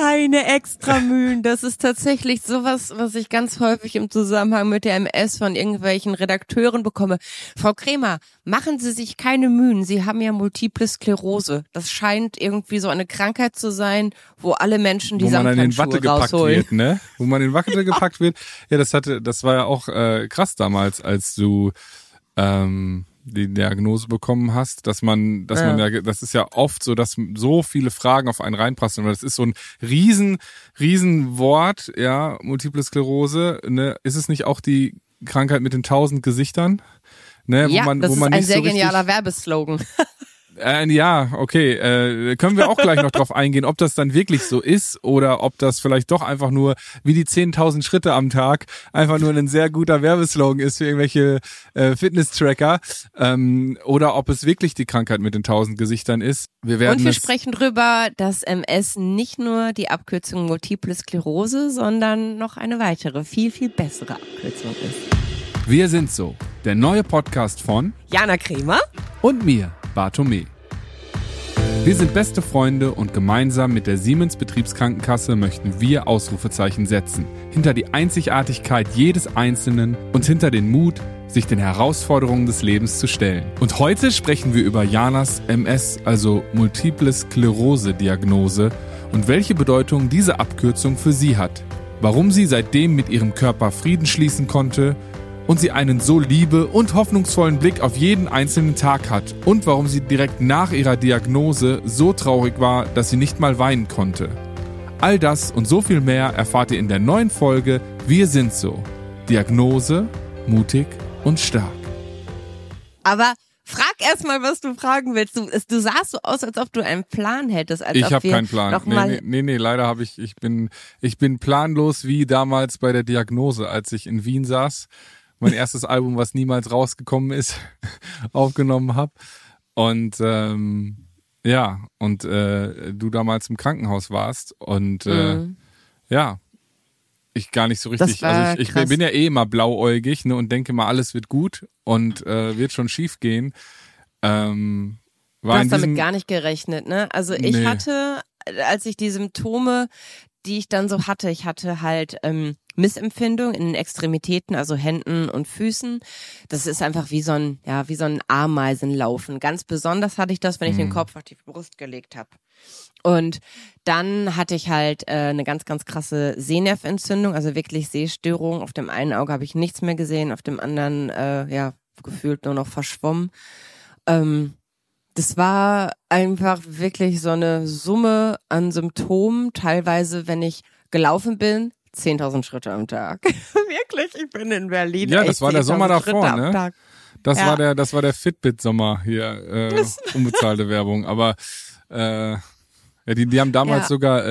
keine extra Mühen. Das ist tatsächlich sowas, was ich ganz häufig im Zusammenhang mit der MS von irgendwelchen Redakteuren bekomme. Frau Kremer, machen Sie sich keine Mühen. Sie haben ja multiple Sklerose. Das scheint irgendwie so eine Krankheit zu sein, wo alle Menschen die Watte gepackt rausholen. wird, ne? Wo man in Watte gepackt wird. Ja, das hatte, das war ja auch äh, krass damals, als du ähm, die Diagnose bekommen hast, dass man, dass Ja. man ja, das ist ja oft so, dass so viele Fragen auf einen reinprasseln. Und das ist so ein riesen, riesen Wort, ja, Multiple Sklerose. Ne? Ist es nicht auch die Krankheit mit den tausend Gesichtern? Ne, Ja, wo man, das wo ist ein nicht sehr so genialer Werbeslogan. äh, ja, okay. Äh, können wir auch gleich noch drauf eingehen, ob das dann wirklich so ist oder ob das vielleicht doch einfach nur wie die 10.000 Schritte am Tag einfach nur ein sehr guter Werbeslogan ist für irgendwelche äh, Fitness-Tracker ähm, oder ob es wirklich die Krankheit mit den 1000 Gesichtern ist. Wir werden Und wir sprechen drüber, dass MS nicht nur die Abkürzung Multiple Sklerose, sondern noch eine weitere, viel, viel bessere Abkürzung ist. Wir sind so, der neue Podcast von Jana Kremer. und mir, Bartome. Wir sind beste Freunde und gemeinsam mit der Siemens Betriebskrankenkasse möchten wir Ausrufezeichen setzen. Hinter die Einzigartigkeit jedes Einzelnen und hinter den Mut, sich den Herausforderungen des Lebens zu stellen. Und heute sprechen wir über Janas MS, also Multiple Sklerose Diagnose und welche Bedeutung diese Abkürzung für sie hat. Warum sie seitdem mit ihrem Körper Frieden schließen konnte und sie einen so liebe und hoffnungsvollen Blick auf jeden einzelnen Tag hat und warum sie direkt nach ihrer Diagnose so traurig war, dass sie nicht mal weinen konnte. All das und so viel mehr erfahrt ihr in der neuen Folge Wir sind so. Diagnose, mutig und stark. Aber frag erst mal, was du fragen willst. Du, du sahst so aus, als ob du einen Plan hättest. Ich habe keinen Plan. Nee, nee, nee, nee, leider habe ich, ich bin, ich bin planlos wie damals bei der Diagnose, als ich in Wien saß, mein erstes Album, was niemals rausgekommen ist, aufgenommen habe. Und ähm, ja, und äh, du damals im Krankenhaus warst und äh, Mhm. ja, ich gar nicht so richtig, also ich, ich bin ja eh immer blauäugig ne, und denke mal, alles wird gut und äh, wird schon schief gehen. Ähm, Du hast damit gar nicht gerechnet, ne? Also ich Nee. hatte, als ich die Symptome, die ich dann so hatte, ich hatte halt ähm, Missempfindung in den Extremitäten, also Händen und Füßen. Das ist einfach wie so ein, ja, wie so ein Ameisenlaufen. Ganz besonders hatte ich das, wenn ich den Mhm. Kopf auf die Brust gelegt habe. Und dann hatte ich halt äh, eine ganz, ganz krasse Sehnerventzündung, also wirklich Sehstörung. Auf dem einen Auge habe ich nichts mehr gesehen, auf dem anderen, äh, ja, gefühlt nur noch verschwommen. Ähm, das war einfach wirklich so eine Summe an Symptomen. Teilweise, wenn ich gelaufen bin, 10.000 Schritte am Tag. wirklich, ich bin in Berlin. Ja, das war der 10.000 Sommer davor, ne? Das Ja. war der, das war der Fitbit-Sommer hier, äh, unbezahlte Werbung. Aber äh, ja, die, die haben damals Ja. sogar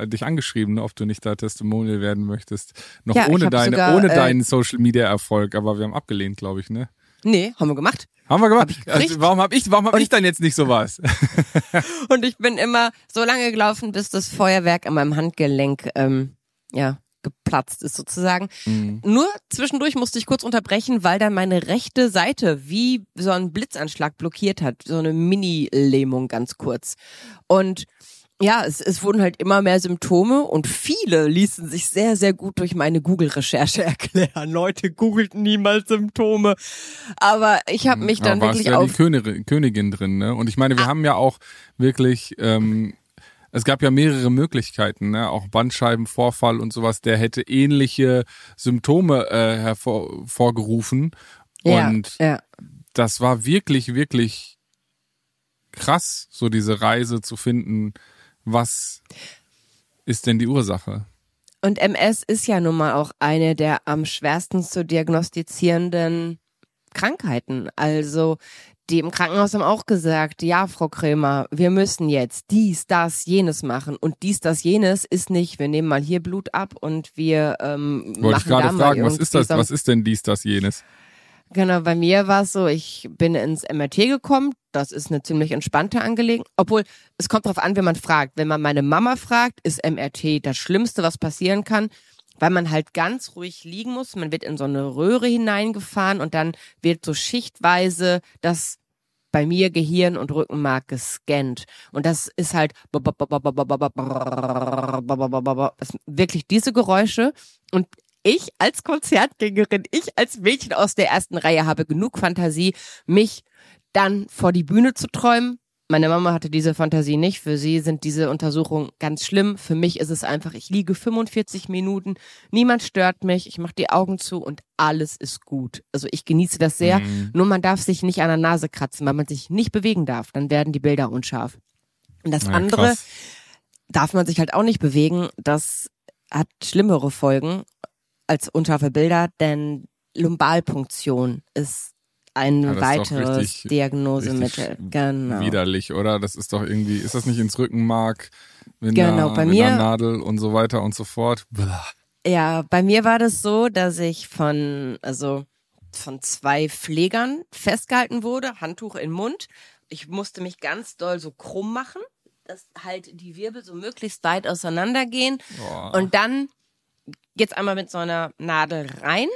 äh, dich angeschrieben, ne, ob du nicht da Testimonial werden möchtest. Noch Ja, ohne deine, sogar, ohne äh, deinen Social Media Erfolg, aber wir haben abgelehnt, glaube ich, ne? Nee, haben wir gemacht. Haben wir gemacht. Hab also, warum habe ich, warum hab Und- ich dann jetzt nicht sowas? Und ich bin immer so lange gelaufen, bis das Feuerwerk an meinem Handgelenk, ähm, ja, geplatzt ist sozusagen. Mhm. Nur zwischendurch musste ich kurz unterbrechen, weil dann meine rechte Seite wie so ein Blitzanschlag blockiert hat. So eine Mini-Lähmung ganz kurz. Und ja, es, es wurden halt immer mehr Symptome und viele ließen sich sehr, sehr gut durch meine Google-Recherche erklären. Leute googelten niemals Symptome. Aber ich habe mich dann Mhm. Aber warst wirklich ja auf die Königin, Königin drin, ne? Und ich meine, wir haben ja auch wirklich, ähm, es gab ja mehrere Möglichkeiten, ne? Auch Bandscheibenvorfall und sowas, der hätte ähnliche Symptome äh, hervor, hervorgerufen. ja, Und ja. das war wirklich, wirklich krass, so diese Reise zu finden, was ist denn die Ursache? Und MS ist ja nun mal auch eine der am schwersten zu diagnostizierenden Krankheiten. Also die im Krankenhaus haben auch gesagt, ja, Frau Krämer, wir müssen jetzt dies, das, jenes machen. Und dies, das, jenes ist nicht, wir nehmen mal hier Blut ab und wir ähm, Wollte ich machen da gerade fragen, was ist das, was ist denn dies, das, jenes? Genau, bei mir war es so, ich bin ins MRT gekommen. Das ist eine ziemlich entspannte Angelegenheit. Obwohl, es kommt darauf an, wenn man fragt. Wenn man meine Mama fragt, ist MRT das Schlimmste, was passieren kann, weil man halt ganz ruhig liegen muss. Man wird in so eine Röhre hineingefahren und dann wird so schichtweise das bei mir Gehirn und Rückenmark gescannt. Und das ist halt wirklich diese Geräusche. Und ich als Konzertgängerin, ich als Mädchen aus der ersten Reihe habe genug Fantasie, mich dann vor die Bühne zu träumen. Meine Mama hatte diese Fantasie nicht. Für sie sind diese Untersuchungen ganz schlimm. Für mich ist es einfach, ich liege 45 Minuten, niemand stört mich, ich mache die Augen zu und alles ist gut. Also ich genieße das sehr. Mhm. Nur man darf sich nicht an der Nase kratzen, weil man sich nicht bewegen darf. Dann werden die Bilder unscharf. Und das ja, andere krass. darf man sich halt auch nicht bewegen. Das hat schlimmere Folgen als unscharfe Bilder, denn Lumbalpunktion ist ein ja, weiteres Diagnosemittel. Genau. Widerlich, oder? Das ist doch irgendwie, ist das nicht ins Rückenmark? Mit genau, einer, bei mit mir. Einer Nadel und so weiter und so fort. Blah. Ja, bei mir war das so, dass ich von, also von zwei Pflegern festgehalten wurde, Handtuch im Mund. Ich musste mich ganz doll so krumm machen, dass halt die Wirbel so möglichst weit auseinandergehen. Boah. Und dann geht's einmal mit so einer Nadel rein.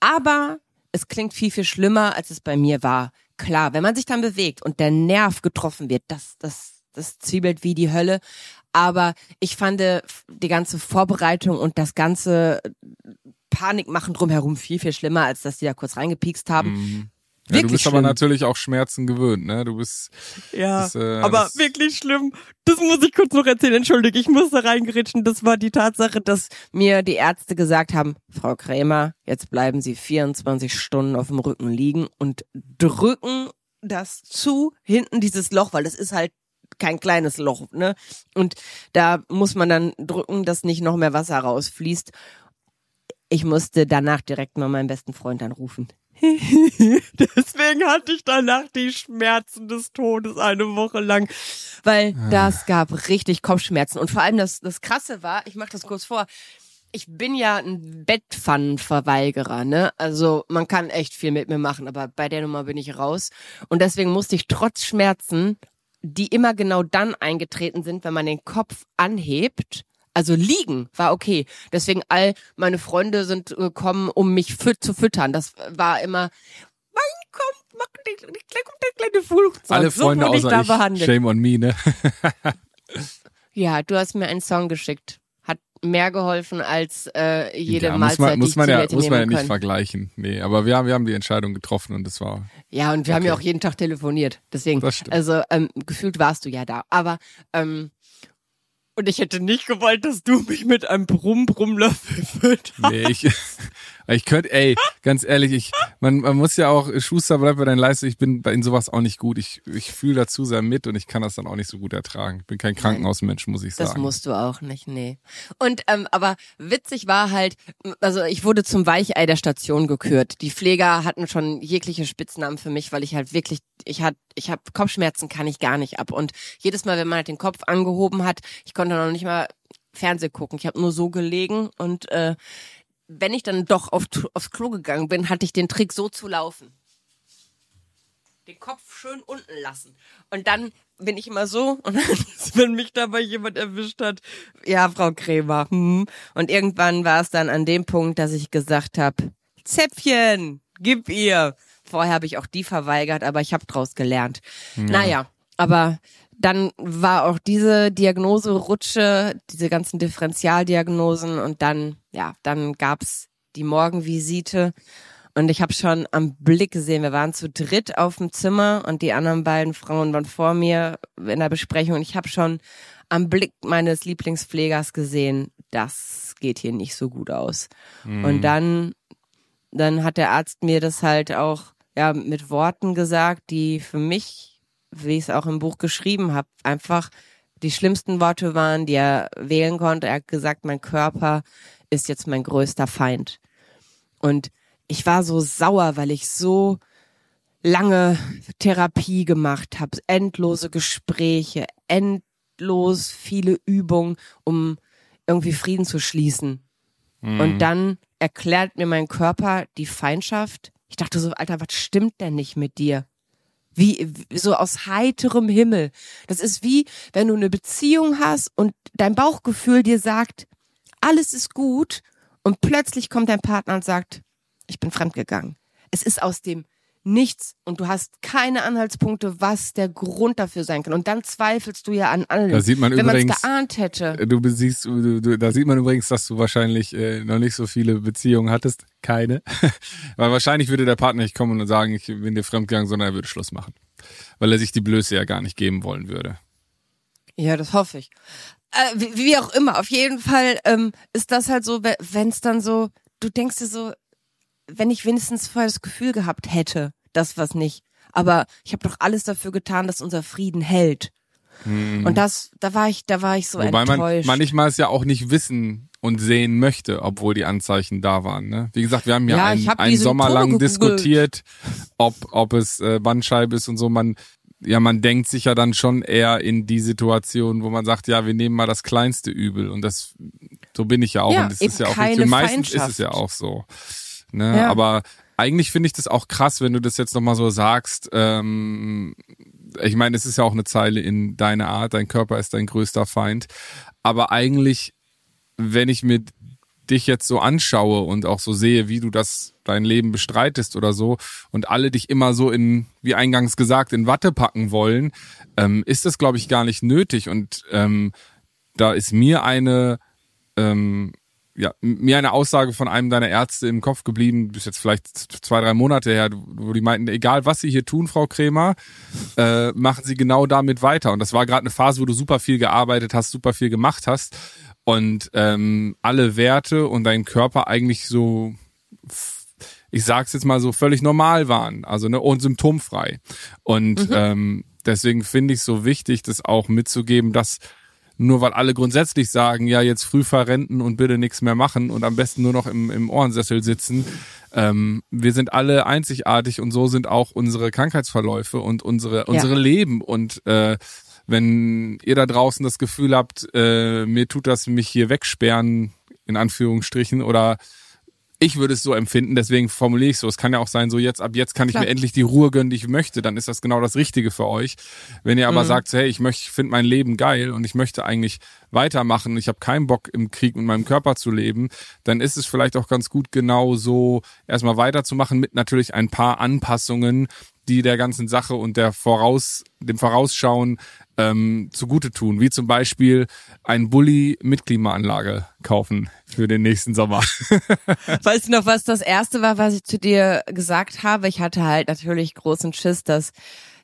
Aber es klingt viel, viel schlimmer, als es bei mir war. Klar, wenn man sich dann bewegt und der Nerv getroffen wird, das, das, das zwiebelt wie die Hölle. Aber ich fand die ganze Vorbereitung und das ganze Panikmachen drumherum viel, viel schlimmer, als dass die da kurz reingepiekst haben. Mhm. Ja, du bist schlimm. aber natürlich auch Schmerzen gewöhnt, ne? Du bist. Ja, das, äh, aber wirklich schlimm. Das muss ich kurz noch erzählen. Entschuldige, ich muss da reingeritschen. Das war die Tatsache, dass mir die Ärzte gesagt haben, Frau Krämer, jetzt bleiben Sie 24 Stunden auf dem Rücken liegen und drücken das zu, hinten dieses Loch, weil das ist halt kein kleines Loch, ne? Und da muss man dann drücken, dass nicht noch mehr Wasser rausfließt. Ich musste danach direkt mal meinen besten Freund anrufen. Deswegen hatte ich danach die Schmerzen des Todes eine Woche lang, weil ah. das gab richtig Kopfschmerzen. Und vor allem das, das Krasse war, ich mache das kurz vor, ich bin ja ein Bettpfannenverweigerer, ne? Also man kann echt viel mit mir machen, aber bei der Nummer bin ich raus. Und deswegen musste ich trotz Schmerzen, die immer genau dann eingetreten sind, wenn man den Kopf anhebt, also liegen war okay. Deswegen all meine Freunde sind gekommen, um mich fü zu füttern. Das war immer, mein kommt, mach den, kommt der kleine Flugzeug. Alle Freunde so außer ich, behandelt. shame on me, ne? ja, du hast mir einen Song geschickt. Hat mehr geholfen als äh, jede ja, Mahlzeit, muss man, die muss ich man ja, muss man ja nicht können. vergleichen. Nee, aber wir haben, wir haben die Entscheidung getroffen und das war. Ja, und wir okay. haben ja auch jeden Tag telefoniert. Deswegen, also ähm, gefühlt warst du ja da. Aber ähm, und ich hätte nicht gewollt, dass du mich mit einem Brumm-Brumm-Löffel fütterst. Nee, ich, ich könnte, ey, ganz ehrlich, ich, man, man muss ja auch, Schuster bleibt bei deinen Leistungen, ich bin in sowas auch nicht gut. Ich, ich fühle dazu sehr mit und ich kann das dann auch nicht so gut ertragen. Ich bin kein Krankenhausmensch, muss ich sagen. Das musst du auch nicht, nee. Und, ähm, aber witzig war halt, also ich wurde zum Weichei der Station gekürt. Die Pfleger hatten schon jegliche Spitznamen für mich, weil ich halt wirklich, ich hatte, ich habe Kopfschmerzen kann ich gar nicht ab. Und jedes Mal, wenn man halt den Kopf angehoben hat, ich konnte noch nicht mal Fernseh gucken. Ich habe nur so gelegen und äh, wenn ich dann doch auf, aufs Klo gegangen bin, hatte ich den Trick so zu laufen. Den Kopf schön unten lassen. Und dann bin ich immer so und wenn mich dabei jemand erwischt hat, ja, Frau Krämer. Hm. Und irgendwann war es dann an dem Punkt, dass ich gesagt habe, Zäpfchen, gib ihr. Vorher habe ich auch die verweigert, aber ich habe draus gelernt. Ja. Naja, aber dann war auch diese Diagnose Rutsche, diese ganzen Differentialdiagnosen und dann, ja, dann gab's die Morgenvisite und ich habe schon am Blick gesehen, wir waren zu dritt auf dem Zimmer und die anderen beiden Frauen waren vor mir in der Besprechung und ich habe schon am Blick meines Lieblingspflegers gesehen, das geht hier nicht so gut aus. Mhm. Und dann, dann hat der Arzt mir das halt auch ja mit Worten gesagt, die für mich wie ich es auch im Buch geschrieben habe, einfach die schlimmsten Worte waren, die er wählen konnte. Er hat gesagt, mein Körper ist jetzt mein größter Feind. Und ich war so sauer, weil ich so lange Therapie gemacht habe, endlose Gespräche, endlos viele Übungen, um irgendwie Frieden zu schließen. Mhm. Und dann erklärt mir mein Körper die Feindschaft. Ich dachte so, Alter, was stimmt denn nicht mit dir? Wie, so aus heiterem Himmel. Das ist wie, wenn du eine Beziehung hast und dein Bauchgefühl dir sagt, alles ist gut und plötzlich kommt dein Partner und sagt, ich bin fremdgegangen. Es ist aus dem nichts und du hast keine Anhaltspunkte, was der Grund dafür sein kann. Und dann zweifelst du ja an allem. Da sieht man Wenn man es übrigens, geahnt hätte. du siehst, du, du, da sieht man übrigens, dass du wahrscheinlich äh, noch nicht so viele Beziehungen hattest. Keine. Weil wahrscheinlich würde der Partner nicht kommen und sagen, ich bin dir fremdgegangen, sondern er würde Schluss machen. Weil er sich die Blöße ja gar nicht geben wollen würde. Ja, das hoffe ich. Äh, wie, wie auch immer, auf jeden Fall ähm, ist das halt so, wenn es dann so, du denkst dir so, wenn ich wenigstens vorher das Gefühl gehabt hätte, das was nicht. Aber ich habe doch alles dafür getan, dass unser Frieden hält. Und das, da war ich, da war ich so Hm. Wobei man enttäuscht. manchmal es ja auch nicht wissen und sehen möchte, obwohl die Anzeichen da waren. Ne? Wie gesagt, wir haben ja, Ja, einen, einen Sommer lang gegoogelt. diskutiert, ob, ob es äh, Bandscheibe ist und so. Man, ja, man denkt sich ja dann schon eher in die Situation, wo man sagt, ja, wir nehmen mal das kleinste Übel. Und das, so bin ich ja auch. Ja, und das eben ist ja auch keine richtig. Und meistens ist es ja auch so. Ne? Ja. Aber eigentlich finde ich das auch krass, wenn du das jetzt nochmal so sagst. Ähm, ich meine, es ist ja auch eine Zeile in deiner Art, dein Körper ist dein größter Feind. Aber eigentlich, wenn ich mir dich jetzt so anschaue und auch so sehe, wie du das dein Leben bestreitest oder so und alle dich immer so in, wie eingangs gesagt, in Watte packen wollen, ähm, ist das, glaube ich, gar nicht nötig. Und ähm, da ist mir eine ähm, ja, mir eine Aussage von einem deiner Ärzte im Kopf geblieben, bis jetzt vielleicht zwei, drei Monate her, wo die meinten, egal was Sie hier tun, Frau Krämer, äh, machen Sie genau damit weiter. Und das war gerade eine Phase, wo du super viel gearbeitet hast, super viel gemacht hast und ähm, alle Werte und dein Körper eigentlich so, ich sag's jetzt mal so, völlig normal waren, also ne, und symptomfrei. Und ähm, deswegen finde ich es so wichtig, das auch mitzugeben, dass nur weil alle grundsätzlich sagen, ja, jetzt früh verrenten und bitte nichts mehr machen und am besten nur noch im, im Ohrensessel sitzen. Ähm, wir sind alle einzigartig und so sind auch unsere Krankheitsverläufe und unsere, unsere Leben. Und äh, wenn ihr da draußen das Gefühl habt, äh, mir tut das mich hier wegsperren, in Anführungsstrichen, oder ich würde es so empfinden, deswegen formuliere ich so. Es kann ja auch sein, so jetzt, ab jetzt kann ich Klar. mir endlich die Ruhe gönnen, die ich möchte, dann ist das genau das Richtige für euch. Wenn ihr aber Mhm. sagt, hey, ich möchte, ich finde mein Leben geil und ich möchte eigentlich weitermachen, ich habe keinen Bock im Krieg mit meinem Körper zu leben, dann ist es vielleicht auch ganz gut, genau so erstmal weiterzumachen mit natürlich ein paar Anpassungen, die der ganzen Sache und der Voraus, dem Vorausschauen ähm, zugute tun, wie zum Beispiel ein Bulli mit Klimaanlage kaufen für den nächsten Sommer. Weißt du noch, was das erste war, was ich zu dir gesagt habe? Ich hatte halt natürlich großen Schiss, dass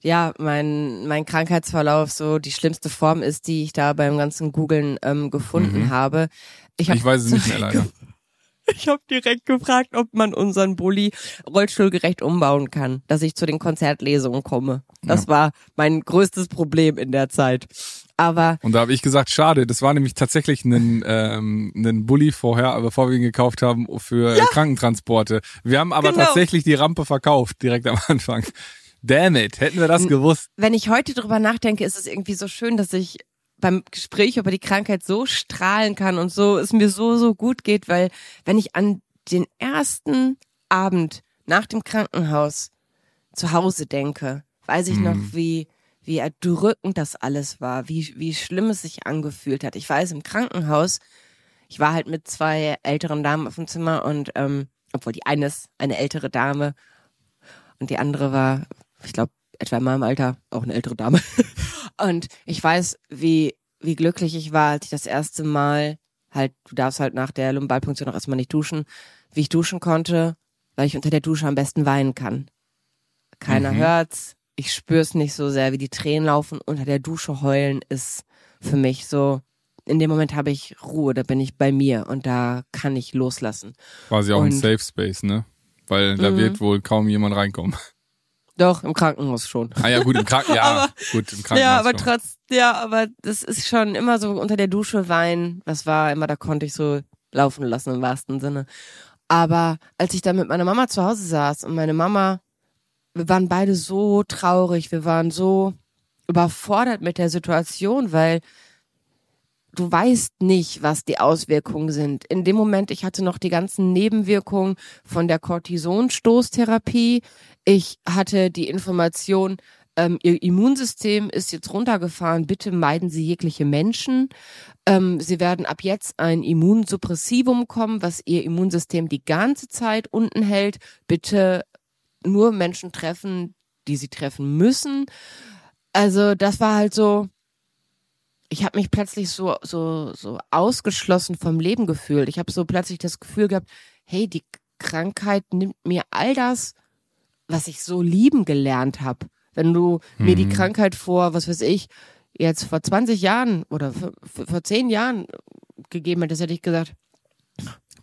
ja mein mein Krankheitsverlauf so die schlimmste Form ist, die ich da beim ganzen Googlen ähm, gefunden habe. Ich, hab Ich weiß es nicht mehr leider. Ich habe direkt gefragt, ob man unseren Bulli rollstuhlgerecht umbauen kann, dass ich zu den Konzertlesungen komme. Das Ja. war mein größtes Problem in der Zeit. Aber Und da habe ich gesagt, schade, das war nämlich tatsächlich ein, ähm, ein Bulli vorher, bevor wir ihn gekauft haben für Krankentransporte. Wir haben aber Genau. tatsächlich die Rampe verkauft, direkt am Anfang. Damn it, hätten wir das gewusst. wenn ich heute drüber nachdenke, ist es irgendwie so schön, dass ich beim Gespräch über die Krankheit so strahlen kann und so es mir so so gut geht, weil wenn ich an den ersten Abend nach dem Krankenhaus zu Hause denke, weiß ich noch, wie wie erdrückend das alles war, wie wie schlimm es sich angefühlt hat. Ich weiß im Krankenhaus, ich war halt mit zwei älteren Damen auf dem Zimmer und ähm, obwohl die eine ist eine ältere Dame und die andere war, ich glaube, etwa in meinem Alter, auch eine ältere Dame. Und ich weiß, wie, wie glücklich ich war, als ich das erste Mal halt, du darfst halt nach der Lumbalpunktion auch erstmal nicht duschen, wie ich duschen konnte, weil ich unter der Dusche am besten weinen kann. Keiner Mhm. hört's, ich spür's nicht so sehr, wie die Tränen laufen. Unter der Dusche heulen ist für mich so, in dem Moment habe ich Ruhe, da bin ich bei mir und da kann ich loslassen. Quasi auch ein Und- Safe Space, ne? Weil da Mhm. wird wohl kaum jemand reinkommen. Doch, im Krankenhaus schon. Ah ja, gut, im Krankenhaus. Ja, Aber- gut, im Krankenhaus. Ja, aber schon. trotz, ja, aber das ist schon immer so unter der Dusche weinen. Das war immer, da konnte ich so laufen lassen im wahrsten Sinne. Aber als ich dann mit meiner Mama zu Hause saß und meine Mama, wir waren beide so traurig, wir waren so überfordert mit der Situation, weil du weißt nicht, was die Auswirkungen sind. In dem Moment, ich hatte noch die ganzen Nebenwirkungen von der Cortisonstoßtherapie. Ich hatte die Information, ähm, ihr Immunsystem ist jetzt runtergefahren, bitte meiden Sie jegliche Menschen. Ähm, Sie werden ab jetzt ein Immunsuppressivum kommen, was Ihr Immunsystem die ganze Zeit unten hält. Bitte nur Menschen treffen, die sie treffen müssen. Also das war halt so, ich habe mich plötzlich so so so ausgeschlossen vom Leben gefühlt. Ich habe so plötzlich das Gefühl gehabt, hey, die Krankheit nimmt mir all das, was ich so lieben gelernt habe. Wenn du mhm. mir die mhm. Krankheit vor, was weiß ich, jetzt vor 20 Jahren oder vor, vor 10 Jahren gegeben hättest, hätte ich gesagt,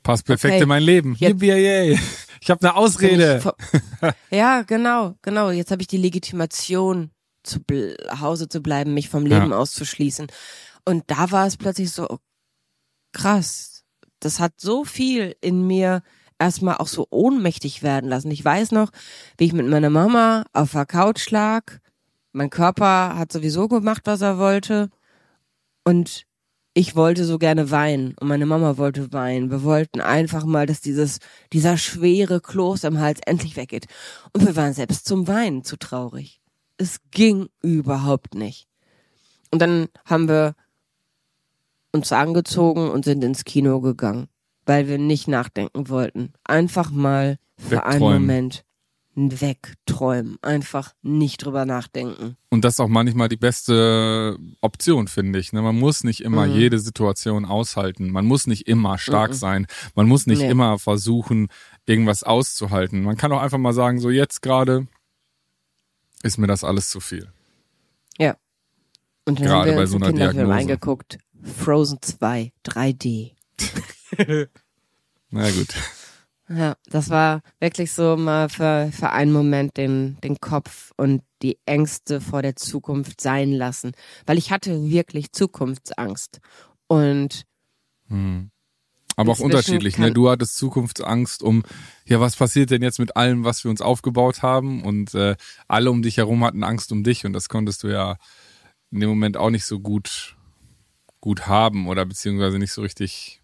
passt perfekt okay, in mein Leben. Jetzt, ich habe eine Ausrede. ja, genau, genau. Jetzt habe ich die Legitimation, zu Hause zu bleiben, mich vom Leben ja. auszuschließen. Und da war es plötzlich so oh, krass. Das hat so viel in mir erstmal auch so ohnmächtig werden lassen. Ich weiß noch, wie ich mit meiner Mama auf der Couch lag. Mein Körper hat sowieso gemacht, was er wollte. Und ich wollte so gerne weinen und meine Mama wollte weinen. Wir wollten einfach mal, dass dieses, dieser schwere Kloß am Hals endlich weggeht. Und wir waren selbst zum Weinen zu traurig. Es ging überhaupt nicht. Und dann haben wir uns angezogen und sind ins Kino gegangen weil wir nicht nachdenken wollten. Einfach mal für Wegträumen. einen Moment wegträumen. Einfach nicht drüber nachdenken. Und das ist auch manchmal die beste Option, finde ich. Ne? Man muss nicht immer mhm. jede Situation aushalten. Man muss nicht immer stark mhm. sein. Man muss nicht nee. immer versuchen, irgendwas auszuhalten. Man kann auch einfach mal sagen, so jetzt gerade ist mir das alles zu viel. Ja. Und dann gerade haben wir bei so einer Diagnose. eingeguckt. Frozen 2, 3D. Na gut. Ja, das war wirklich so mal für, für einen Moment den, den Kopf und die Ängste vor der Zukunft sein lassen. Weil ich hatte wirklich Zukunftsangst. Und hm. Aber auch unterschiedlich, ne? Du hattest Zukunftsangst um, ja, was passiert denn jetzt mit allem, was wir uns aufgebaut haben? Und äh, alle um dich herum hatten Angst um dich und das konntest du ja in dem Moment auch nicht so gut, gut haben oder beziehungsweise nicht so richtig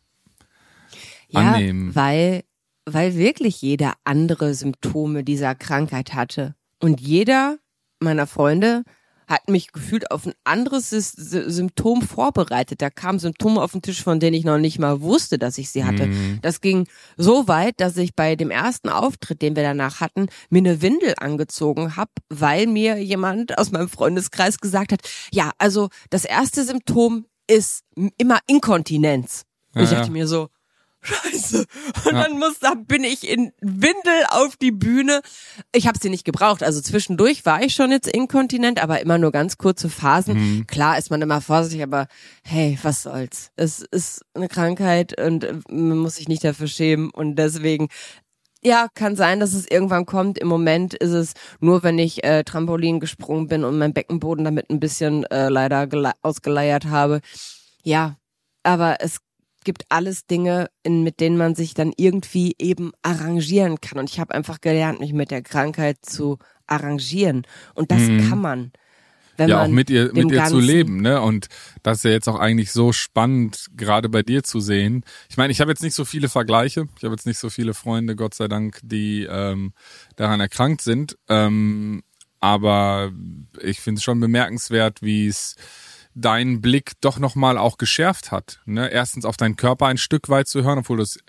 ja, annehmen. Weil, weil wirklich jeder andere Symptome dieser Krankheit hatte. Und jeder meiner Freunde hat mich gefühlt auf ein anderes Symptom vorbereitet. Da kamen Symptome auf den Tisch, von denen ich noch nicht mal wusste, dass ich sie hatte. Mhm. Das ging so weit, dass ich bei dem ersten Auftritt, den wir danach hatten, mir eine Windel angezogen habe, weil mir jemand aus meinem Freundeskreis gesagt hat, ja, also das erste Symptom ist immer Inkontinenz. Und ich dachte mir so, Scheiße. Und ja. dann muss, da bin ich in Windel auf die Bühne. Ich habe sie nicht gebraucht. Also zwischendurch war ich schon jetzt inkontinent, aber immer nur ganz kurze Phasen. Mhm. Klar ist man immer vorsichtig, aber hey, was soll's. Es ist eine Krankheit und man muss sich nicht dafür schämen. Und deswegen ja, kann sein, dass es irgendwann kommt. Im Moment ist es nur, wenn ich äh, Trampolin gesprungen bin und mein Beckenboden damit ein bisschen äh, leider ausgeleiert habe. Ja, aber es gibt alles Dinge, in, mit denen man sich dann irgendwie eben arrangieren kann. Und ich habe einfach gelernt, mich mit der Krankheit zu arrangieren. Und das mhm. kann man. Wenn ja, man auch mit ihr, mit ihr zu leben, ne? Und das ist ja jetzt auch eigentlich so spannend, gerade bei dir zu sehen. Ich meine, ich habe jetzt nicht so viele Vergleiche, ich habe jetzt nicht so viele Freunde, Gott sei Dank, die ähm, daran erkrankt sind. Ähm, aber ich finde es schon bemerkenswert, wie es deinen Blick doch nochmal auch geschärft hat. Ne? Erstens auf deinen Körper ein Stück weit zu hören, obwohl du es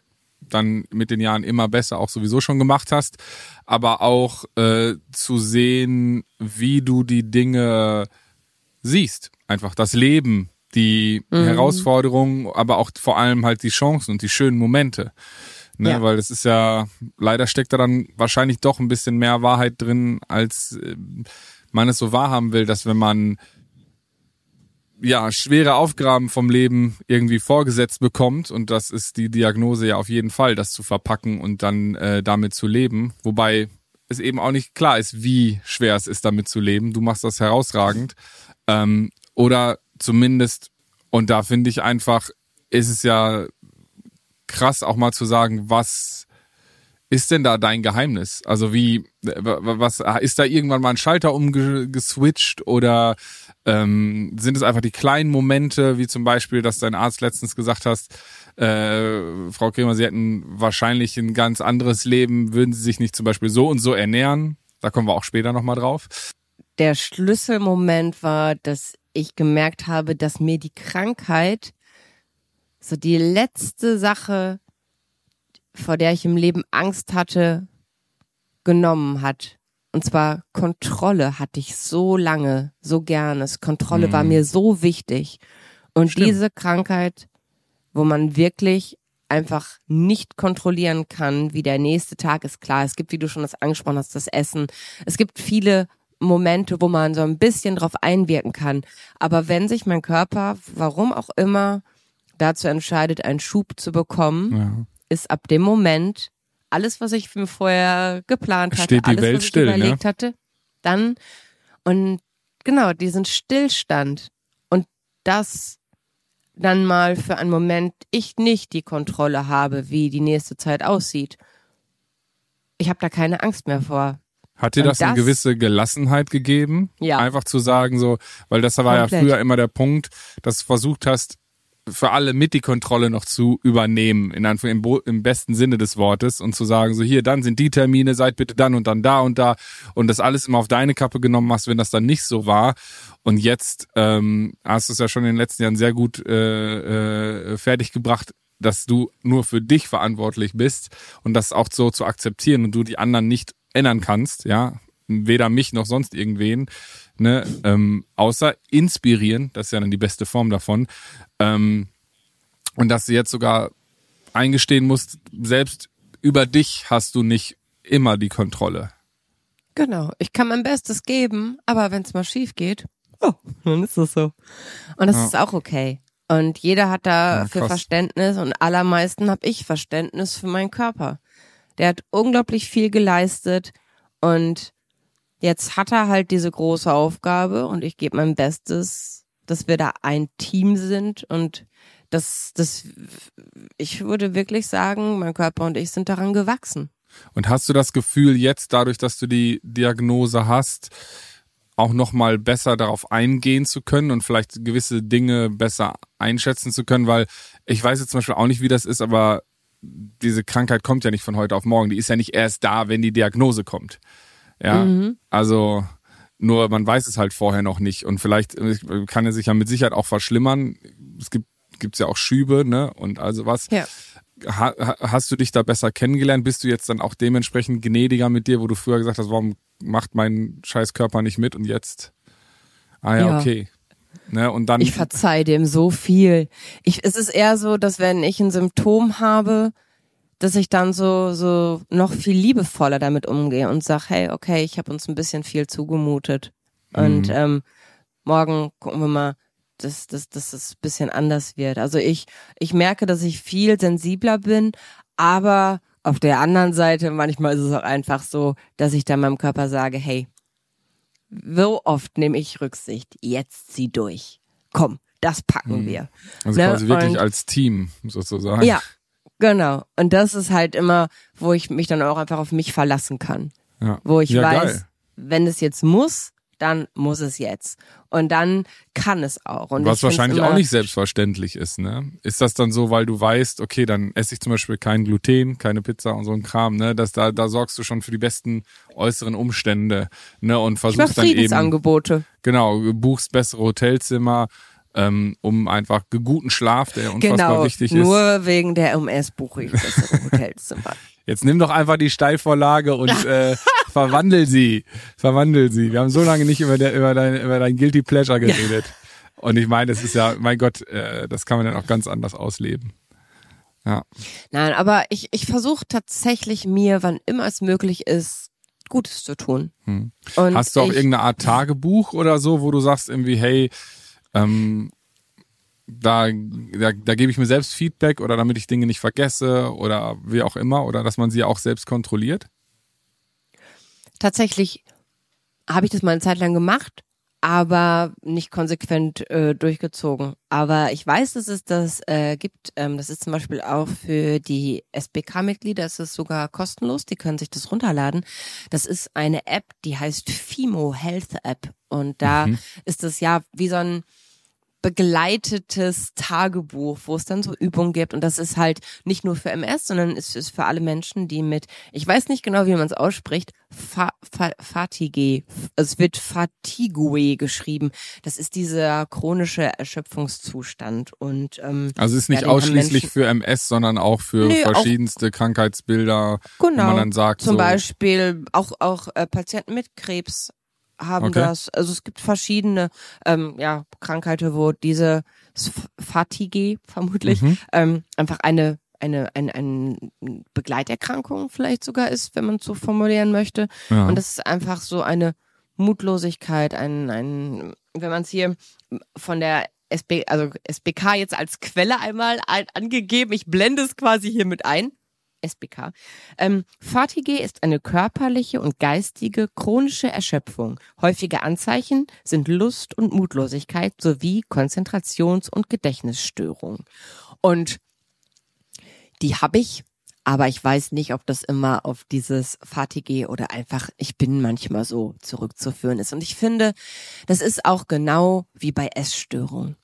dann mit den Jahren immer besser auch sowieso schon gemacht hast, aber auch äh, zu sehen, wie du die Dinge siehst. Einfach das Leben, die mhm. Herausforderungen, aber auch vor allem halt die Chancen und die schönen Momente. Ne, ja. Weil es ist ja, leider steckt da dann wahrscheinlich doch ein bisschen mehr Wahrheit drin, als äh, man es so wahrhaben will, dass wenn man ja, schwere Aufgaben vom Leben irgendwie vorgesetzt bekommt und das ist die Diagnose ja auf jeden Fall, das zu verpacken und dann äh, damit zu leben. Wobei es eben auch nicht klar ist, wie schwer es ist, damit zu leben. Du machst das herausragend. Ähm, oder zumindest, und da finde ich einfach, ist es ja krass auch mal zu sagen, was ist denn da dein Geheimnis? Also wie, was, ist da irgendwann mal ein Schalter umgeswitcht oder ähm, sind es einfach die kleinen Momente, wie zum Beispiel, dass dein Arzt letztens gesagt hast, äh, Frau Kremer, Sie hätten wahrscheinlich ein ganz anderes Leben, würden Sie sich nicht zum Beispiel so und so ernähren? Da kommen wir auch später nochmal drauf. Der Schlüsselmoment war, dass ich gemerkt habe, dass mir die Krankheit so die letzte Sache vor der ich im Leben Angst hatte, genommen hat. Und zwar Kontrolle hatte ich so lange, so gerne. Kontrolle mhm. war mir so wichtig. Und Stimmt. diese Krankheit, wo man wirklich einfach nicht kontrollieren kann, wie der nächste Tag ist. Klar, es gibt, wie du schon das angesprochen hast, das Essen. Es gibt viele Momente, wo man so ein bisschen drauf einwirken kann. Aber wenn sich mein Körper, warum auch immer, dazu entscheidet, einen Schub zu bekommen, ja. ist ab dem Moment alles, was ich mir vorher geplant hatte, Steht die alles, Welt was ich still, überlegt ne? hatte, dann und genau diesen Stillstand und das dann mal für einen Moment ich nicht die Kontrolle habe, wie die nächste Zeit aussieht. Ich habe da keine Angst mehr vor. Hat dir das, das, eine gewisse Gelassenheit gegeben? Ja. Einfach zu sagen so, weil das war Komplett. ja früher immer der Punkt, dass du versucht hast, für alle mit die Kontrolle noch zu übernehmen, in Anführungszeichen im, im, besten Sinne des Wortes und zu sagen, so hier, dann sind die Termine, seid bitte dann und dann da und da und das alles immer auf deine Kappe genommen hast, wenn das dann nicht so war. Und jetzt ähm, hast du es ja schon in den letzten Jahren sehr gut äh, äh, fertiggebracht, dass du nur für dich verantwortlich bist und das auch so zu akzeptieren und du die anderen nicht ändern kannst, ja, weder mich noch sonst irgendwen, ne, ähm, außer inspirieren, das ist ja dann die beste Form davon, ähm, und dass du jetzt sogar eingestehen musst, selbst über dich hast du nicht immer die Kontrolle. Genau, ich kann mein Bestes geben, aber wenn es mal schief geht, oh, dann ist das so. Und das ja. ist auch okay. Und jeder hat da ja, für Verständnis und allermeisten habe ich Verständnis für meinen Körper. Der hat unglaublich viel geleistet und jetzt hat er halt diese große Aufgabe und ich gebe mein Bestes, dass wir da ein Team sind und das, das, ich würde wirklich sagen, mein Körper und ich sind daran gewachsen. Und hast du das Gefühl jetzt, dadurch, dass du die Diagnose hast, auch nochmal besser darauf eingehen zu können und vielleicht gewisse Dinge besser einschätzen zu können, weil ich weiß jetzt zum Beispiel auch nicht, wie das ist, aber diese Krankheit kommt ja nicht von heute auf morgen. Die ist ja nicht erst da, wenn die Diagnose kommt. Ja, mhm. also nur man weiß es halt vorher noch nicht und vielleicht kann er sich ja mit Sicherheit auch verschlimmern. Es gibt gibt's ja auch Schübe, ne und also was. Ja. Ha, hast du dich da besser kennengelernt? Bist du jetzt dann auch dementsprechend gnädiger mit dir, wo du früher gesagt hast, warum macht mein scheiß Körper nicht mit und jetzt? Ah ja, ja. okay. Ne, und dann ich verzeih dem so viel. Ich, es ist eher so, dass wenn ich ein Symptom habe, dass ich dann so so noch viel liebevoller damit umgehe und sag, hey, okay, ich habe uns ein bisschen viel zugemutet und mhm. ähm, morgen gucken wir mal, dass, dass, dass es ein bisschen anders wird. Also ich ich merke, dass ich viel sensibler bin, aber auf der anderen Seite manchmal ist es auch einfach so, dass ich dann meinem Körper sage, hey, so oft nehme ich Rücksicht, jetzt zieh durch. Komm, das packen mhm. wir. Also ne? quasi wirklich und, als Team sozusagen. Ja, Genau. Und das ist halt immer, wo ich mich dann auch einfach auf mich verlassen kann. Ja. Wo ich ja, weiß, geil. wenn es jetzt muss, dann muss es jetzt. Und dann kann es auch. Und Was wahrscheinlich auch nicht selbstverständlich ist, ne? Ist das dann so, weil du weißt, okay, dann esse ich zum Beispiel kein Gluten, keine Pizza und so ein Kram, ne? Das, da, da sorgst du schon für die besten äußeren Umstände, ne? Und versuchst dann eben. Angebote. Genau, buchst bessere Hotelzimmer, ähm, um einfach guten Schlaf, der unfassbar genau, wichtig ist. Nur wegen der MS buche ich bessere Hotelzimmer. Jetzt nimm doch einfach die Steilvorlage und äh, verwandel sie. Verwandel sie. Wir haben so lange nicht über, der, über, dein, über dein Guilty Pleasure geredet. Und ich meine, es ist ja, mein Gott, äh, das kann man dann auch ganz anders ausleben. Ja. Nein, aber ich, ich versuche tatsächlich mir, wann immer es möglich ist, Gutes zu tun. Hm. Hast du auch ich, irgendeine Art Tagebuch oder so, wo du sagst irgendwie, hey, ähm, da, da, da gebe ich mir selbst Feedback oder damit ich Dinge nicht vergesse oder wie auch immer oder dass man sie auch selbst kontrolliert? Tatsächlich habe ich das mal eine Zeit lang gemacht, aber nicht konsequent äh, durchgezogen. Aber ich weiß, dass es das äh, gibt. Ähm, das ist zum Beispiel auch für die SBK-Mitglieder, ist sogar kostenlos, die können sich das runterladen. Das ist eine App, die heißt Fimo Health App. Und da mhm. ist das ja wie so ein begleitetes Tagebuch, wo es dann so Übungen gibt. Und das ist halt nicht nur für MS, sondern es ist für alle Menschen, die mit, ich weiß nicht genau, wie man es ausspricht, Fa Fa Fatigue. Es wird Fatigue geschrieben. Das ist dieser chronische Erschöpfungszustand. Und ähm, also es ist nicht ja, ausschließlich für MS, sondern auch für auch- verschiedenste Krankheitsbilder, Genau. wo man dann sagt, Zum so, Beispiel auch auch äh, Patienten mit Krebs haben Okay. das. Also es gibt verschiedene ähm, ja, Krankheiten, wo diese Fatigue vermutlich Mhm. ähm, einfach eine eine, eine, eine Begleiterkrankung vielleicht sogar ist, wenn man es so formulieren möchte. ja. Und das ist einfach so eine Mutlosigkeit, ein, ein wenn man es hier von der SB, also SBK jetzt als Quelle einmal ein- angegeben, ich blende es quasi hier mit ein. SBK. Ähm, Fatigue ist eine körperliche und geistige chronische Erschöpfung. Häufige Anzeichen sind Lust und Mutlosigkeit sowie Konzentrations- und Gedächtnisstörung. Und die habe ich, aber ich weiß nicht, ob das immer auf dieses Fatigue oder einfach, ich bin manchmal so zurückzuführen ist. Und ich finde, das ist auch genau wie bei Essstörungen.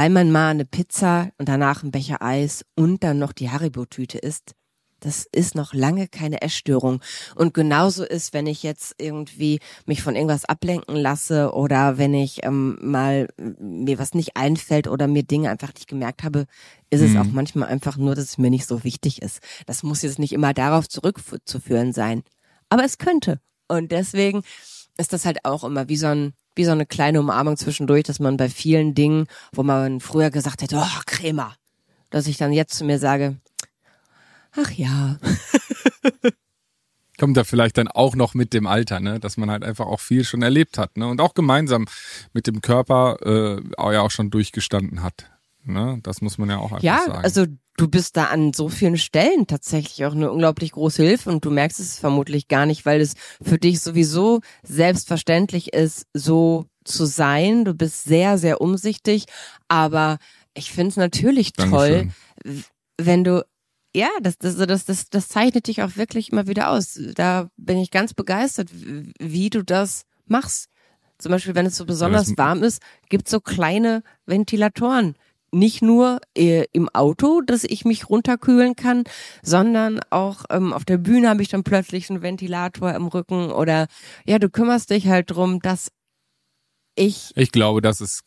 Weil man mal eine Pizza und danach ein Becher Eis und dann noch die Haribo-Tüte isst, das ist noch lange keine Essstörung. Und genauso ist, wenn ich jetzt irgendwie mich von irgendwas ablenken lasse oder wenn ich ähm, mal äh, mir was nicht einfällt oder mir Dinge einfach nicht gemerkt habe, ist es Mhm. auch manchmal einfach nur, dass es mir nicht so wichtig ist. Das muss jetzt nicht immer darauf zurückzuführen sein. Aber es könnte. Und deswegen ist das halt auch immer wie so ein wie so eine kleine Umarmung zwischendurch, dass man bei vielen Dingen, wo man früher gesagt hätte, oh, Crema, dass ich dann jetzt zu mir sage, ach ja, kommt da vielleicht dann auch noch mit dem Alter, ne, dass man halt einfach auch viel schon erlebt hat, ne, und auch gemeinsam mit dem Körper äh, auch ja auch schon durchgestanden hat, ne, das muss man ja auch einfach ja, sagen. also du bist da an so vielen Stellen tatsächlich auch eine unglaublich große Hilfe und du merkst es vermutlich gar nicht, weil es für dich sowieso selbstverständlich ist, so zu sein. Du bist sehr, sehr umsichtig, aber ich finde es natürlich toll, Dankeschön. wenn du ja, das, das, das, das, das zeichnet dich auch wirklich immer wieder aus. Da bin ich ganz begeistert, wie du das machst. Zum Beispiel, wenn es so besonders warm ist, gibt's so kleine Ventilatoren. Nicht nur äh, im Auto, dass ich mich runterkühlen kann, sondern auch ähm, auf der Bühne habe ich dann plötzlich einen Ventilator im Rücken oder ja, du kümmerst dich halt drum, dass ich Ich glaube, das ist,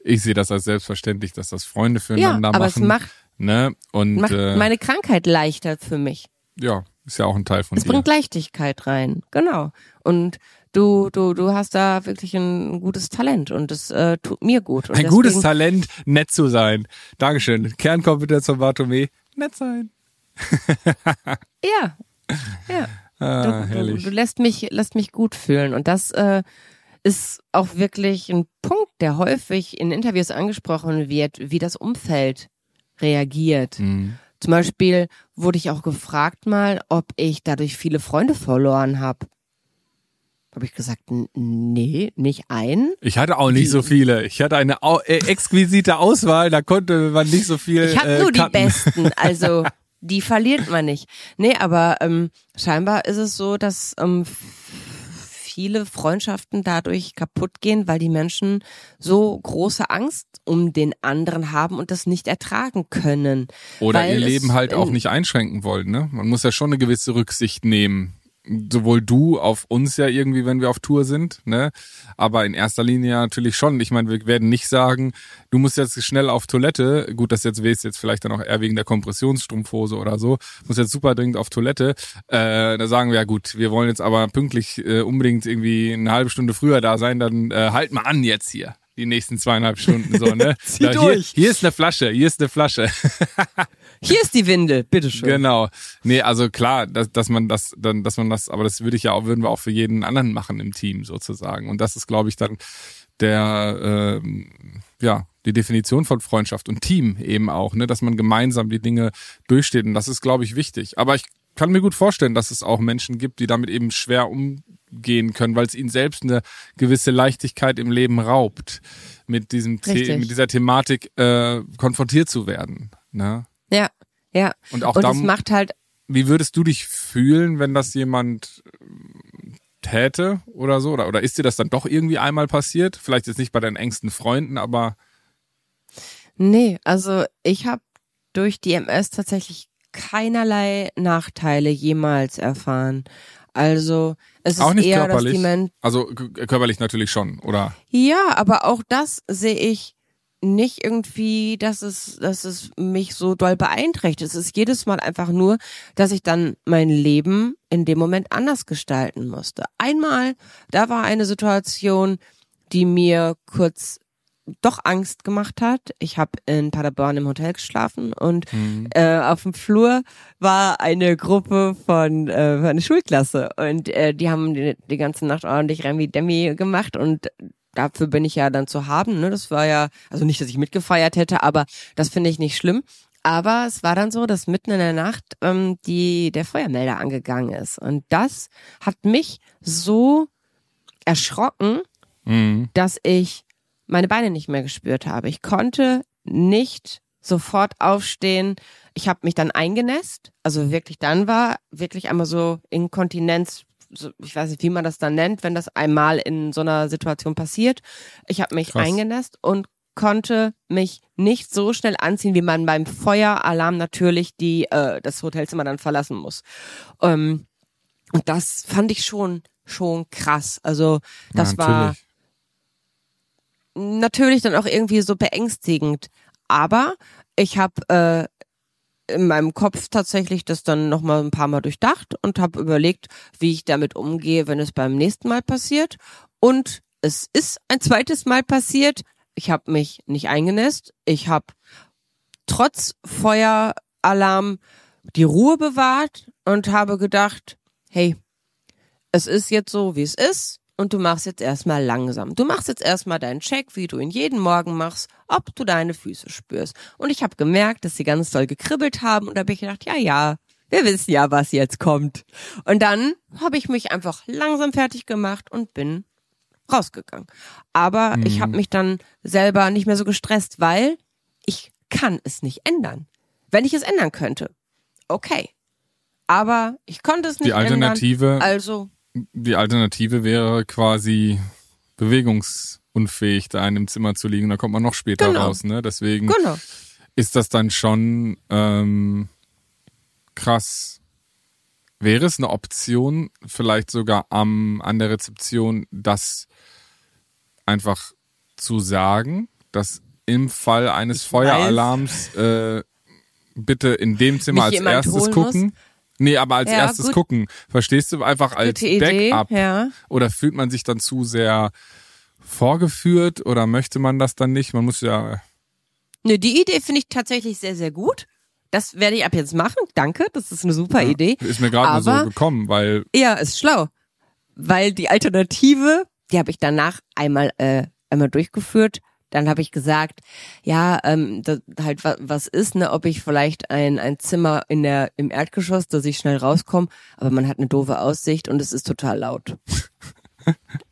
ich sehe das als selbstverständlich, dass das Freunde ja, füreinander aber machen, es macht, ne, und macht äh, meine Krankheit leichter für mich. ja, ist ja auch ein Teil von Es dir. bringt Leichtigkeit rein, genau. Und du, du, du hast da wirklich ein gutes Talent und es äh, tut mir gut. Und Ein deswegen, gutes Talent, nett zu sein. Dankeschön. Kernkompetenz von Bartome, nett sein. Ja, ja. Ah, Du, du, du lässt mich, lässt mich gut fühlen und das äh, ist auch wirklich ein Punkt, der häufig in Interviews angesprochen wird, wie das Umfeld reagiert. Mhm. Zum Beispiel wurde ich auch gefragt mal, ob ich dadurch viele Freunde verloren habe. Habe ich gesagt, "N- nee, nicht einen. Ich hatte auch nicht so viele. Ich hatte eine au äh, exquisite Auswahl, da konnte man nicht so viel. Ich habe äh, nur die cutten. besten, also die verliert man nicht. Nee, aber ähm, scheinbar ist es so, dass ähm, viele Freundschaften dadurch kaputt gehen, weil die Menschen so große Angst um den anderen haben und das nicht ertragen können. Oder ihr Leben halt auch nicht einschränken wollen. Ne? Man muss ja schon eine gewisse Rücksicht nehmen. Sowohl du auf uns ja irgendwie, wenn wir auf Tour sind, ne? Aber in erster Linie natürlich schon. Ich meine, wir werden nicht sagen, du musst jetzt schnell auf Toilette. Gut, das jetzt wählst jetzt vielleicht dann auch eher wegen der Kompressionsstrumpfhose oder so. Muss jetzt super dringend auf Toilette. Äh, da sagen wir ja gut, wir wollen jetzt aber pünktlich äh, unbedingt irgendwie eine halbe Stunde früher da sein. Dann äh, halt mal an jetzt hier die nächsten zweieinhalb Stunden so, ne? Zieh Da, durch. Hier, hier ist eine Flasche, hier ist eine Flasche. Hier ist die Windel, bitteschön. Genau. Nee, also klar, dass, dass man das dann, dass man das, aber das würde ich ja auch, würden wir auch für jeden anderen machen im Team sozusagen. Und das ist, glaube ich, dann der, ähm, ja, die Definition von Freundschaft und Team eben auch, ne, dass man gemeinsam die Dinge durchsteht. Und das ist, glaube ich, wichtig. Aber ich kann mir gut vorstellen, dass es auch Menschen gibt, die damit eben schwer umgehen können, weil es ihnen selbst eine gewisse Leichtigkeit im Leben raubt, mit diesem The mit dieser Thematik äh, konfrontiert zu werden. Ne? Ja, ja. Und auch Und da es macht halt wie würdest du dich fühlen, wenn das jemand äh, täte oder so? Oder, oder ist dir das dann doch irgendwie einmal passiert? Vielleicht jetzt nicht bei deinen engsten Freunden, aber. Nee, also ich habe durch die MS tatsächlich keinerlei Nachteile jemals erfahren. Also es auch ist nicht eher, körperlich. dass die Men Also körperlich natürlich schon, oder? Ja, aber auch das sehe ich nicht irgendwie, dass es, dass es mich so doll beeinträchtigt. Es ist jedes Mal einfach nur, dass ich dann mein Leben in dem Moment anders gestalten musste. Einmal, da war eine Situation, die mir kurz doch Angst gemacht hat. Ich habe in Paderborn im Hotel geschlafen und äh, auf dem Flur war eine Gruppe von äh, eine Schulklasse und äh, die haben die, die ganze Nacht ordentlich Remi Demi gemacht und dafür bin ich ja dann zu haben. Ne? Das war ja, also nicht, dass ich mitgefeiert hätte, aber das finde ich nicht schlimm. Aber es war dann so, dass mitten in der Nacht ähm, die der Feuermelder angegangen ist und das hat mich so erschrocken, Mhm. dass ich meine Beine nicht mehr gespürt habe. Ich konnte nicht sofort aufstehen. Ich habe mich dann eingenässt. Also wirklich dann war wirklich einmal so Inkontinenz. So, ich weiß nicht, wie man das dann nennt, wenn das einmal in so einer Situation passiert. Ich habe mich Krass. eingenässt und konnte mich nicht so schnell anziehen, wie man beim Feueralarm natürlich die äh, das Hotelzimmer dann verlassen muss. Ähm, und das fand ich schon schon krass. Also das ja, war natürlich. dann auch irgendwie so beängstigend. Aber ich habe äh, in meinem Kopf tatsächlich das dann noch mal ein paar Mal durchdacht und habe überlegt, wie ich damit umgehe, wenn es beim nächsten Mal passiert. Und es ist ein zweites Mal passiert. Ich habe mich nicht eingenässt. Ich habe trotz Feueralarm die Ruhe bewahrt und habe gedacht, hey, es ist jetzt so, wie es ist und du machst jetzt erstmal langsam. Du machst jetzt erstmal deinen Check, wie du ihn jeden Morgen machst, ob du deine Füße spürst. Und ich habe gemerkt, dass sie ganz doll gekribbelt haben und da habe ich gedacht, ja, ja, wir wissen ja, was jetzt kommt. Und dann habe ich mich einfach langsam fertig gemacht und bin rausgegangen. Aber ich habe mich dann selber nicht mehr so gestresst, weil ich kann es nicht ändern. Wenn ich es ändern könnte, okay. Aber ich konnte es nicht Die Alternative, ändern. Also die Alternative wäre quasi bewegungsunfähig, da in einem Zimmer zu liegen. Da kommt man noch später Genau. raus, ne? Deswegen Genau. ist das dann schon ähm, krass. Wäre es eine Option, vielleicht sogar am, an der Rezeption, das einfach zu sagen, dass im Fall eines Ich Feueralarms äh, bitte in dem Zimmer Mich als erstes gucken? Nee, aber als Ja, erstes gut. gucken. Verstehst du? Einfach als Gute Idee, Backup. ja. Oder fühlt man sich dann zu sehr vorgeführt oder möchte man das dann nicht? Man muss ja Ne, die Idee finde ich tatsächlich sehr, sehr gut. Das werde ich ab jetzt machen. Danke, das ist eine super Idee. Ist mir gerade so gekommen, weil Ja, ist schlau. Weil die Alternative, die habe ich danach einmal, äh, einmal durchgeführt. Dann habe ich gesagt, ja, ähm, das, halt wa- was ist, ne, ob ich vielleicht ein, ein Zimmer in der im Erdgeschoss, dass ich schnell rauskomme, aber man hat eine doofe Aussicht und es ist total laut.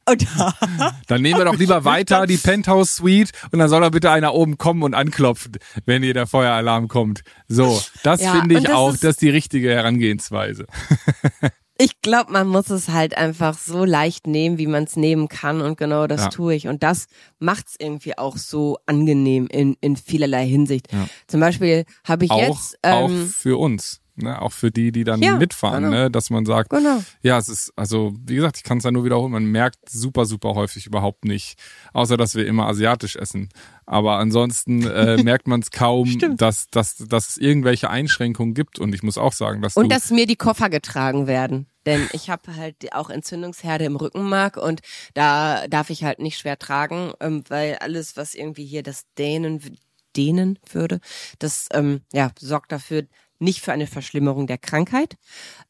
und dann nehmen wir doch lieber weiter die Penthouse Suite und dann soll doch bitte einer oben kommen und anklopfen, wenn hier der Feueralarm kommt. So, das Ja, finde ich das auch, ist- das ist die richtige Herangehensweise. ich glaube, man muss es halt einfach so leicht nehmen, wie man es nehmen kann und genau das Ja. tue ich. Und das macht's irgendwie auch so angenehm in, in vielerlei Hinsicht. Ja. Zum Beispiel habe ich auch, jetzt auch ähm, für uns. Ne, auch für die, die dann Ja, mitfahren, genau. ne, dass man sagt, Genau. ja, es ist, also wie gesagt, ich kann es ja nur wiederholen, man merkt super, super häufig überhaupt nicht, außer dass wir immer asiatisch essen. Aber ansonsten äh, merkt man es kaum, dass, dass, dass es irgendwelche Einschränkungen gibt. Und ich muss auch sagen, dass Und dass mir die Koffer getragen werden. Denn ich habe halt auch Entzündungsherde im Rückenmark und da darf ich halt nicht schwer tragen, ähm, weil alles, was irgendwie hier das Dehnen, dehnen würde, das ähm, ja, sorgt dafür nicht für eine Verschlimmerung der Krankheit.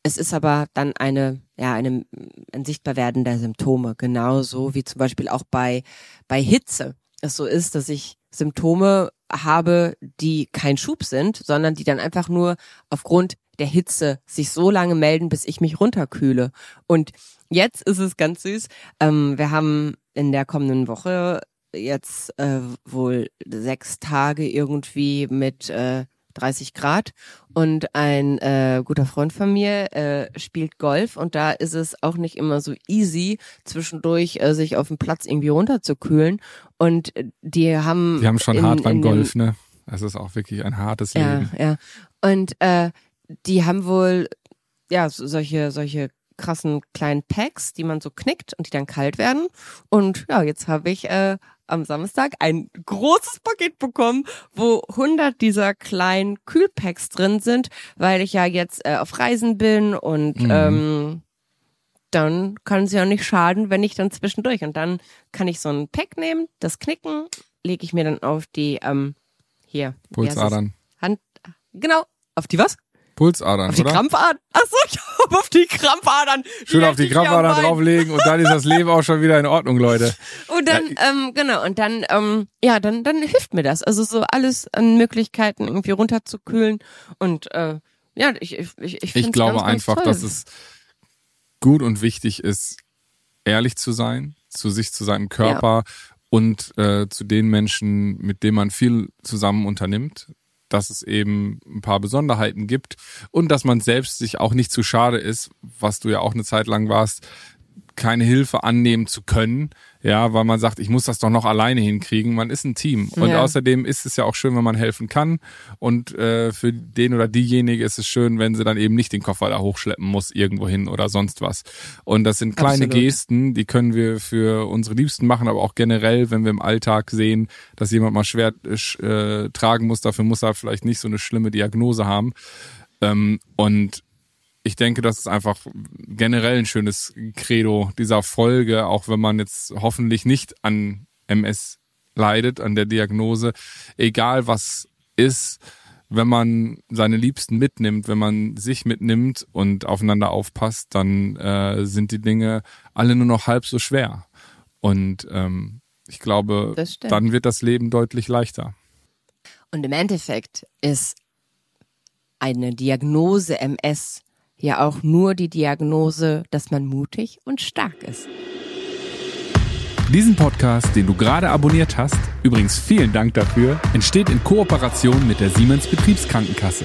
Es ist aber dann eine, ja, eine, ein Sichtbarwerden der Symptome. Genauso wie zum Beispiel auch bei, bei Hitze es so ist, dass ich Symptome habe, die kein Schub sind, sondern die dann einfach nur aufgrund der Hitze sich so lange melden, bis ich mich runterkühle. Und jetzt ist es ganz süß. Ähm, wir haben in der kommenden Woche jetzt äh, wohl sechs Tage irgendwie mit äh, 30 Grad und ein äh, guter Freund von mir äh, spielt Golf und da ist es auch nicht immer so easy, zwischendurch äh, sich auf dem Platz irgendwie runterzukühlen und die haben... Die haben schon in, hart beim Golf, ne? Das ist auch wirklich ein hartes Ja, Leben. ja. Und äh, die haben wohl ja so, solche solche krassen kleinen Packs, die man so knickt und die dann kalt werden. Und ja, jetzt habe ich äh, am Samstag ein großes Paket bekommen, wo 100 dieser kleinen Kühlpacks drin sind, weil ich ja jetzt äh, auf Reisen bin und Mhm. ähm, dann kann es ja nicht schaden, wenn ich dann zwischendurch und dann kann ich so ein Pack nehmen, das knicken, lege ich mir dann auf die ähm, hier? Pulsadern. Hand genau auf die was? Pulsadern, Auf die oder? Krampfadern? Achso, ich hab auf die Krampfadern. Schön auf die Krampfadern drauflegen und dann ist das Leben auch schon wieder in Ordnung, Leute. Und dann, ähm, genau, und dann, ähm, ja, dann, dann hilft mir das. Also so alles an Möglichkeiten irgendwie runterzukühlen. Und äh, ja, ich, ich, ich, ich, Ich glaube ganz, ganz einfach, toll. dass es gut und wichtig ist, ehrlich zu sein, zu sich, zu seinem Körper und äh, zu den Menschen, mit denen man viel zusammen unternimmt, dass es eben ein paar Besonderheiten gibt und dass man selbst sich auch nicht zu schade ist, was du ja auch eine Zeit lang warst, keine Hilfe annehmen zu können, ja, weil man sagt, ich muss das doch noch alleine hinkriegen. Man ist ein Team und Ja. außerdem ist es ja auch schön, wenn man helfen kann und äh, für den oder diejenige ist es schön, wenn sie dann eben nicht den Koffer da hochschleppen muss irgendwo hin oder sonst was. Und das sind kleine Absolut. Gesten, die können wir für unsere Liebsten machen, aber auch generell, wenn wir im Alltag sehen, dass jemand mal schwer äh, äh, tragen muss, dafür muss er vielleicht nicht so eine schlimme Diagnose haben. Ähm, und ich denke, das ist einfach generell ein schönes Credo dieser Folge, auch wenn man jetzt hoffentlich nicht an MS leidet, an der Diagnose. Egal was ist, wenn man seine Liebsten mitnimmt, wenn man sich mitnimmt und aufeinander aufpasst, dann äh, sind die Dinge alle nur noch halb so schwer. Und ähm, ich glaube, dann wird das Leben deutlich leichter. Und im Endeffekt ist eine Diagnose MS ja auch nur die Diagnose, dass man mutig und stark ist. Diesen Podcast, den du gerade abonniert hast, übrigens vielen Dank dafür, entsteht in Kooperation mit der Siemens Betriebskrankenkasse.